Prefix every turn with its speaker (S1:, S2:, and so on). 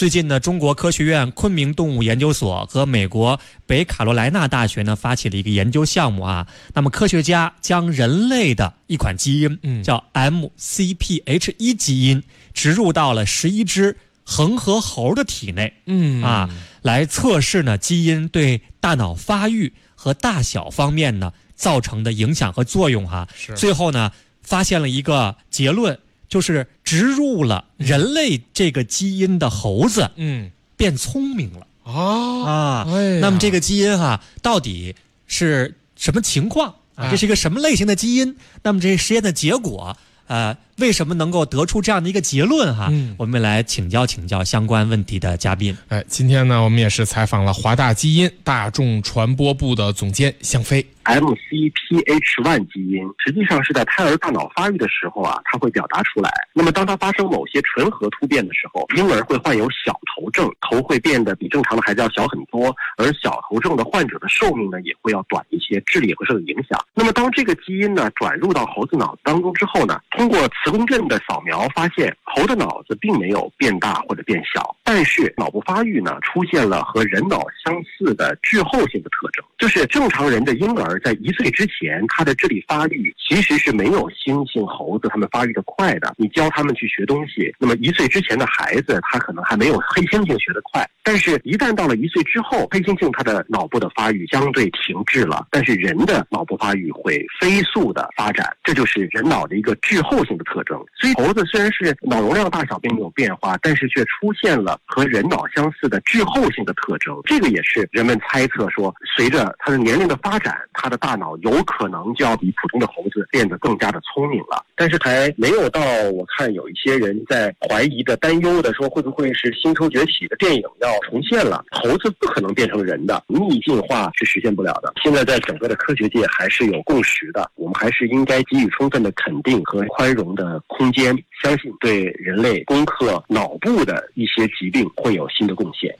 S1: 最近呢，中国科学院昆明动物研究所和美国北卡罗来纳大学呢发起了一个研究项目啊。那么科学家将人类的一款基因，
S2: 嗯
S1: 叫 MCPH1 基因，植入到了十一只恒河猴的体内。
S2: 嗯
S1: 啊，来测试呢基因对大脑发育和大小方面呢造成的影响和作用哈、
S2: 是
S1: 最后呢发现了一个结论，就是植入了人类这个基因的猴子
S2: 嗯
S1: 变聪明了
S2: 啊
S1: 那么这个基因哈、到底是什么情况这是一个什么类型的基因？那么这实验的结果。呃，为什么能够得出这样的一个结论哈？
S2: 嗯
S1: 我们来请教请教相关问题的嘉宾。
S2: 哎，今天呢，我们也是采访了华大基因大众传播部的总监向飞。
S3: MCPH1 基因实际上是在胎儿大脑发育的时候啊，它会表达出来。那么当它发生某些纯合突变的时候，婴儿会患有小头症，头会变得比正常的孩子要小很多，而小头症的患者的寿命呢也会要短一些，智力也会受到影响。那么当这个基因呢转入到猴子脑子当中之后呢，通过磁共振的扫描发现，猴的脑子并没有变大或者变小，但是脑部发育呢出现了和人脑相似的滞后性的特征，就是正常人的婴儿在一岁之前，他的智力发育其实是没有猩猩、猴子他们发育的快的。你教他们去学东西，那么一岁之前的孩子，他可能还没有黑猩猩学得快，但是一旦到了一岁之后，黑猩猩它的脑部的发育相对停滞了，但是人的脑部发育会飞速的发展，这就是人脑的一个滞后性的特征。所以猴子虽然是脑容量大小并没有变化，但是却出现了和人脑相似的滞后性的特征。这个也是人们猜测说，随着他的年龄的发展，它的大脑有可能就要比普通的猴子变得更加的聪明了。但是还没有到我看有一些人在怀疑的、担忧的说，会不会是《星球崛起》的电影要重现了？猴子不可能变成人的，逆进化是实现不了的。现在在整个的科学界还是有共识的，我们还是应该给予充分的肯定和宽容的空间，相信对人类攻克脑部的一些疾病会有新的贡献。